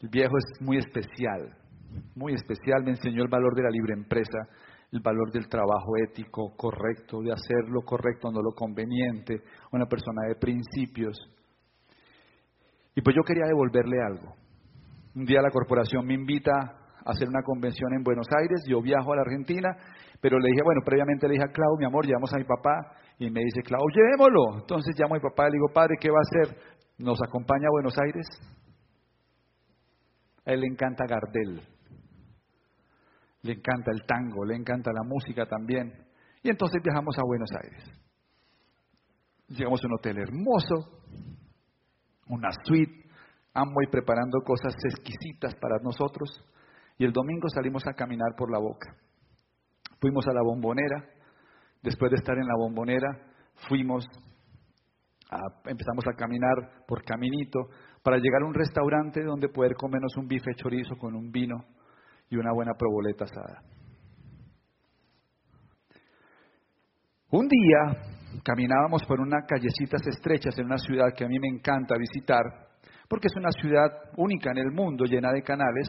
El viejo es muy especial muy especial, me enseñó el valor de la libre empresa, el valor del trabajo ético correcto, de hacer lo correcto, no lo conveniente, una persona de principios. Y pues yo quería devolverle algo. Un día la corporación me invita a hacer una convención en Buenos Aires, yo viajo a la Argentina, pero le dije, bueno, previamente le dije a Clau, mi amor, llevamos a mi papá, y me dice, Clau, llevémoslo. Entonces llamo a mi papá y le digo, padre, ¿qué va a hacer? ¿Nos acompaña a Buenos Aires? A él le encanta Gardel le encanta el tango, le encanta la música también. Y entonces viajamos a Buenos Aires. Llegamos a un hotel hermoso, una suite, Amway preparando cosas exquisitas para nosotros. Y el domingo salimos a caminar por la boca. Fuimos a la bombonera. Después de estar en la bombonera, fuimos, a, empezamos a caminar por caminito para llegar a un restaurante donde poder comernos un bife chorizo con un vino y una buena proboleta asada. Un día caminábamos por unas callecitas estrechas en una ciudad que a mí me encanta visitar, porque es una ciudad única en el mundo, llena de canales.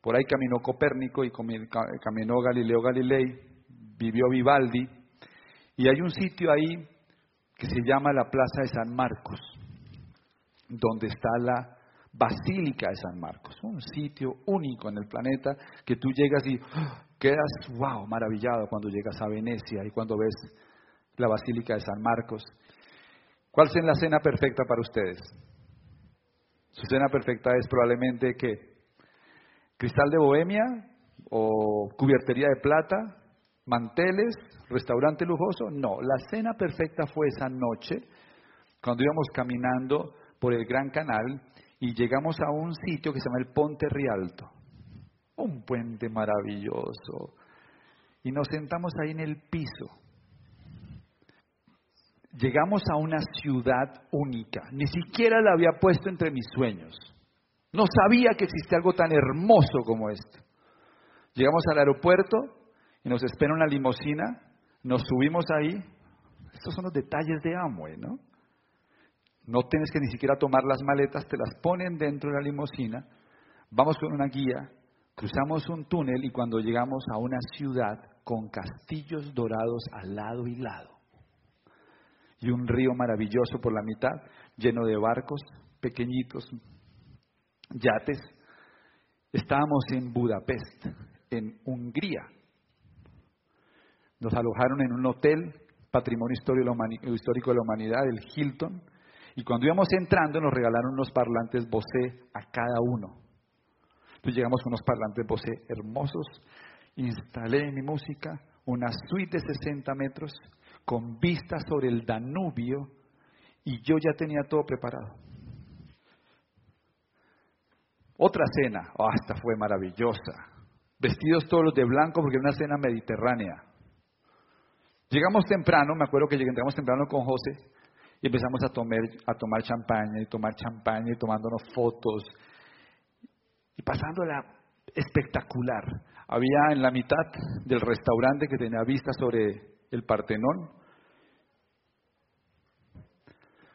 Por ahí caminó Copérnico y caminó Galileo Galilei, vivió Vivaldi, y hay un sitio ahí que se llama la Plaza de San Marcos, donde está la Basílica de San Marcos, un sitio único en el planeta que tú llegas y ¡ah! quedas, wow, maravillado cuando llegas a Venecia y cuando ves la Basílica de San Marcos. ¿Cuál es la cena perfecta para ustedes? Su cena perfecta es probablemente que cristal de bohemia o cubiertería de plata, manteles, restaurante lujoso. No, la cena perfecta fue esa noche cuando íbamos caminando por el Gran Canal y llegamos a un sitio que se llama el Ponte Rialto. Un puente maravilloso. Y nos sentamos ahí en el piso llegamos a una ciudad única. Ni siquiera la había puesto entre mis sueños. No sabía que existía algo tan hermoso como esto. Llegamos al aeropuerto y nos espera una limusina, nos subimos ahí. Estos son los detalles de Amway, ¿no? No tienes que ni siquiera tomar las maletas, te las ponen dentro de la limusina. Vamos con una guía, cruzamos un túnel y cuando llegamos a una ciudad con castillos dorados al lado y lado y un río maravilloso por la mitad, lleno de barcos pequeñitos, yates. Estábamos en Budapest, en Hungría. Nos alojaron en un hotel, patrimonio histórico de la humanidad, el Hilton, y cuando íbamos entrando nos regalaron unos parlantes Bose a cada uno. Llegamos con unos parlantes Bose hermosos, instalé mi música, una suite de 60 metros, con vista sobre el Danubio y yo ya tenía todo preparado. Otra cena, oh, esta fue maravillosa. Vestidos todos de blanco porque era una cena mediterránea. Llegamos temprano, me acuerdo que llegamos temprano con José y empezamos a tomar, a tomar champaña y tomar champaña y tomándonos fotos y pasándola espectacular. Había en la mitad del restaurante que tenía vista sobre el Partenón.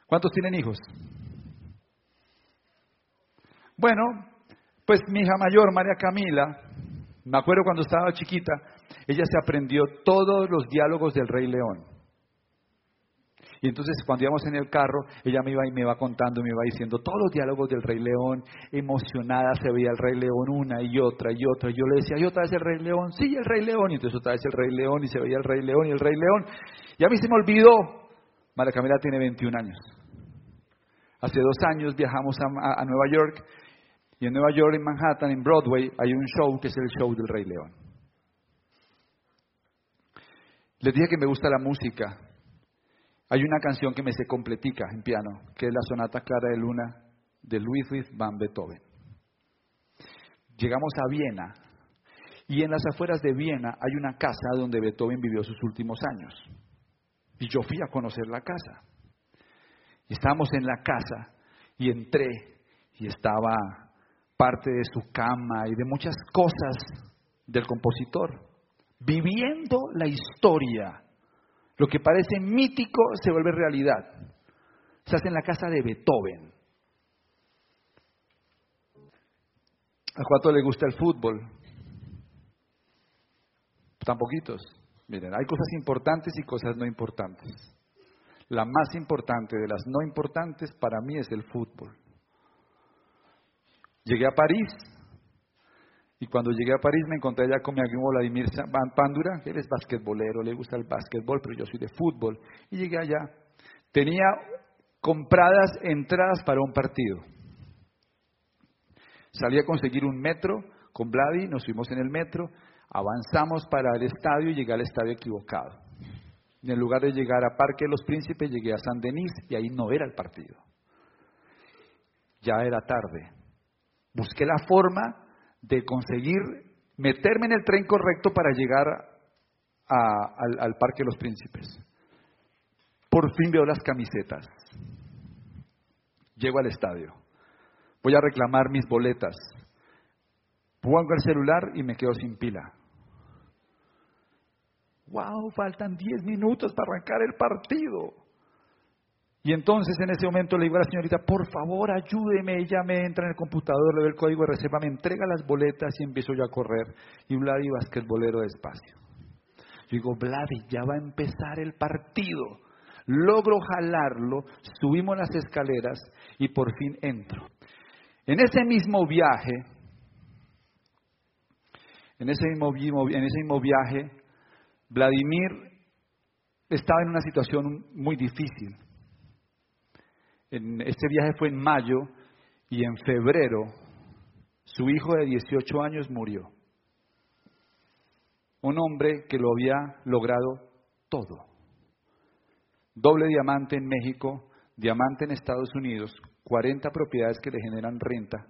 ¿Cuántos tienen hijos? Bueno, pues mi hija mayor, María Camila, me acuerdo cuando estaba chiquita, ella se aprendió todos los diálogos del Rey León. Y entonces cuando íbamos en el carro, ella me iba y me iba contando, me iba diciendo todos los diálogos del Rey León, emocionada se veía el Rey León una y otra y otra. Y yo le decía, ¿y otra vez el Rey León? Sí, el Rey León. Y entonces otra vez el Rey León y se veía el Rey León y el Rey León. Y a mí se me olvidó. María Camila tiene 21 años. Hace dos años viajamos a, a Nueva York y en Nueva York, en Manhattan, en Broadway, hay un show que es el show del Rey León. Les dije que me gusta la música hay una canción que me se completica en piano, que es la Sonata Clara de Luna de Ludwig van Beethoven. Llegamos a Viena y en las afueras de Viena hay una casa donde Beethoven vivió sus últimos años. Y yo fui a conocer la casa. Estábamos en la casa y entré y estaba parte de su cama y de muchas cosas del compositor, viviendo la historia lo que parece mítico se vuelve realidad. Se hace en la casa de Beethoven. ¿A cuánto le gusta el fútbol? Tan poquitos. Miren, hay cosas importantes y cosas no importantes. La más importante de las no importantes para mí es el fútbol. Llegué a París y cuando llegué a París me encontré allá con mi amigo Vladimir Pandura, él es basquetbolero, le gusta el basquetbol, pero yo soy de fútbol. Y llegué allá. Tenía compradas entradas para un partido. Salí a conseguir un metro con Vladi, nos fuimos en el metro, avanzamos para el estadio y llegué al estadio equivocado. En lugar de llegar a Parque de los Príncipes, llegué a San Denis y ahí no era el partido. Ya era tarde. Busqué la forma de conseguir meterme en el tren correcto para llegar al, al Parque de los Príncipes. Por fin veo las camisetas. Llego al estadio. Voy a reclamar mis boletas. Pongo el celular y me quedo sin pila. wow, faltan 10 minutos para arrancar el partido. Y entonces en ese momento le digo a la señorita, por favor ayúdeme, ella me entra en el computador, le doy el código de reserva, me entrega las boletas y empiezo yo a correr. Y Vladi bolero despacio. Yo digo, Vladi, ya va a empezar el partido. Logro jalarlo, subimos las escaleras y por fin entro. En ese mismo viaje, en ese mismo, en ese mismo viaje, Vladimir estaba en una situación muy difícil. En, este viaje fue en mayo y en febrero su hijo de 18 años murió. Un hombre que lo había logrado todo. Doble diamante en México, diamante en Estados Unidos, 40 propiedades que le generan renta,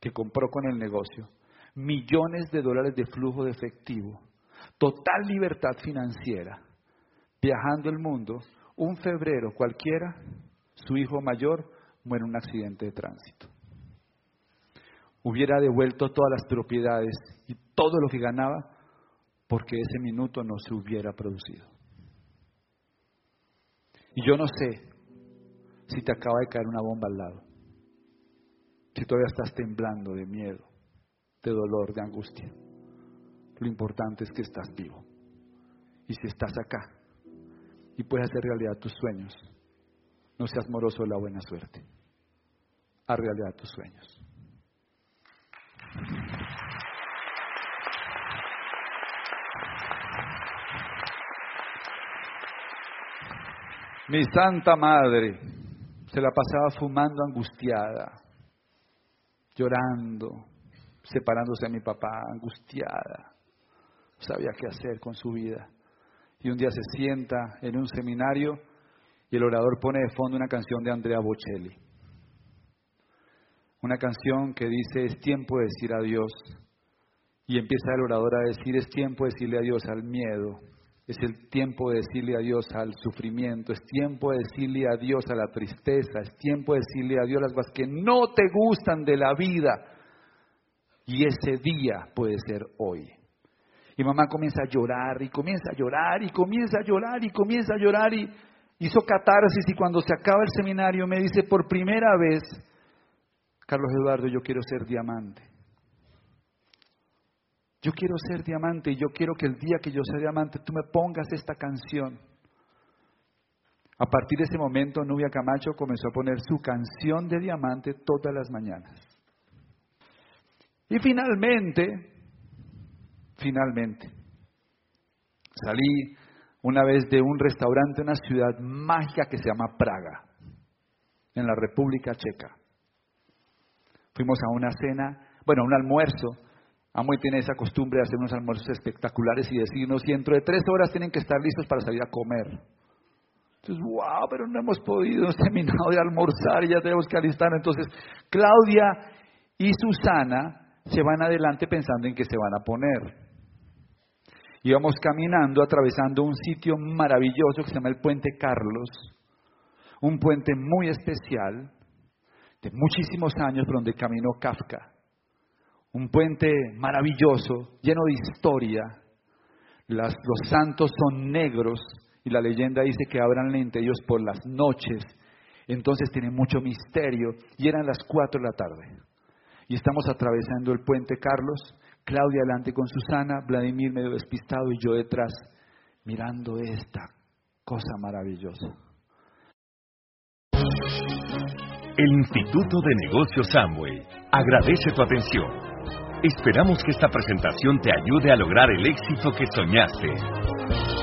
que compró con el negocio, millones de dólares de flujo de efectivo, total libertad financiera, viajando el mundo, un febrero cualquiera, su hijo mayor muere en un accidente de tránsito. Hubiera devuelto todas las propiedades y todo lo que ganaba porque ese minuto no se hubiera producido. Y yo no sé si te acaba de caer una bomba al lado, si todavía estás temblando de miedo, de dolor, de angustia. Lo importante es que estás vivo. Y si estás acá y puedes hacer realidad tus sueños, no seas moroso de la buena suerte. Haz realidad tus sueños. Mi santa madre se la pasaba fumando angustiada, llorando, separándose de mi papá, angustiada. No sabía qué hacer con su vida. Y un día se sienta en un seminario y el orador pone de fondo una canción de Andrea Bocelli. Una canción que dice, es tiempo de decir adiós. Y empieza el orador a decir, es tiempo de decirle adiós al miedo, es el tiempo de decirle adiós al sufrimiento, es tiempo de decirle adiós a la tristeza, es tiempo de decirle adiós a las cosas que no te gustan de la vida. Y ese día puede ser hoy. Y mamá comienza a llorar y comienza a llorar y comienza a llorar y comienza a llorar y hizo catarsis y cuando se acaba el seminario me dice por primera vez, Carlos Eduardo, yo quiero ser diamante. Yo quiero ser diamante y yo quiero que el día que yo sea diamante tú me pongas esta canción. A partir de ese momento, Nubia Camacho comenzó a poner su canción de diamante todas las mañanas. Y finalmente, finalmente, salí una vez de un restaurante en una ciudad mágica que se llama Praga, en la República Checa. Fuimos a una cena, bueno, a un almuerzo. Amoy tiene esa costumbre de hacer unos almuerzos espectaculares y decirnos, y dentro de tres horas tienen que estar listos para salir a comer. Entonces, wow, pero no hemos podido, hemos terminado de almorzar y ya tenemos que alistarnos. Entonces, Claudia y Susana se van adelante pensando en qué se van a poner. Íbamos caminando, atravesando un sitio maravilloso que se llama el Puente Carlos, un puente muy especial, de muchísimos años, por donde caminó Kafka. Un puente maravilloso, lleno de historia. los santos son negros y la leyenda dice que abran lente ellos por las noches. Entonces tiene mucho misterio y eran las cuatro de la tarde. Y estamos atravesando el puente Carlos Claudia adelante con Susana, Vladimir medio despistado y yo detrás, mirando esta cosa maravillosa. El Instituto de Negocios Samway agradece tu atención. Esperamos que esta presentación te ayude a lograr el éxito que soñaste.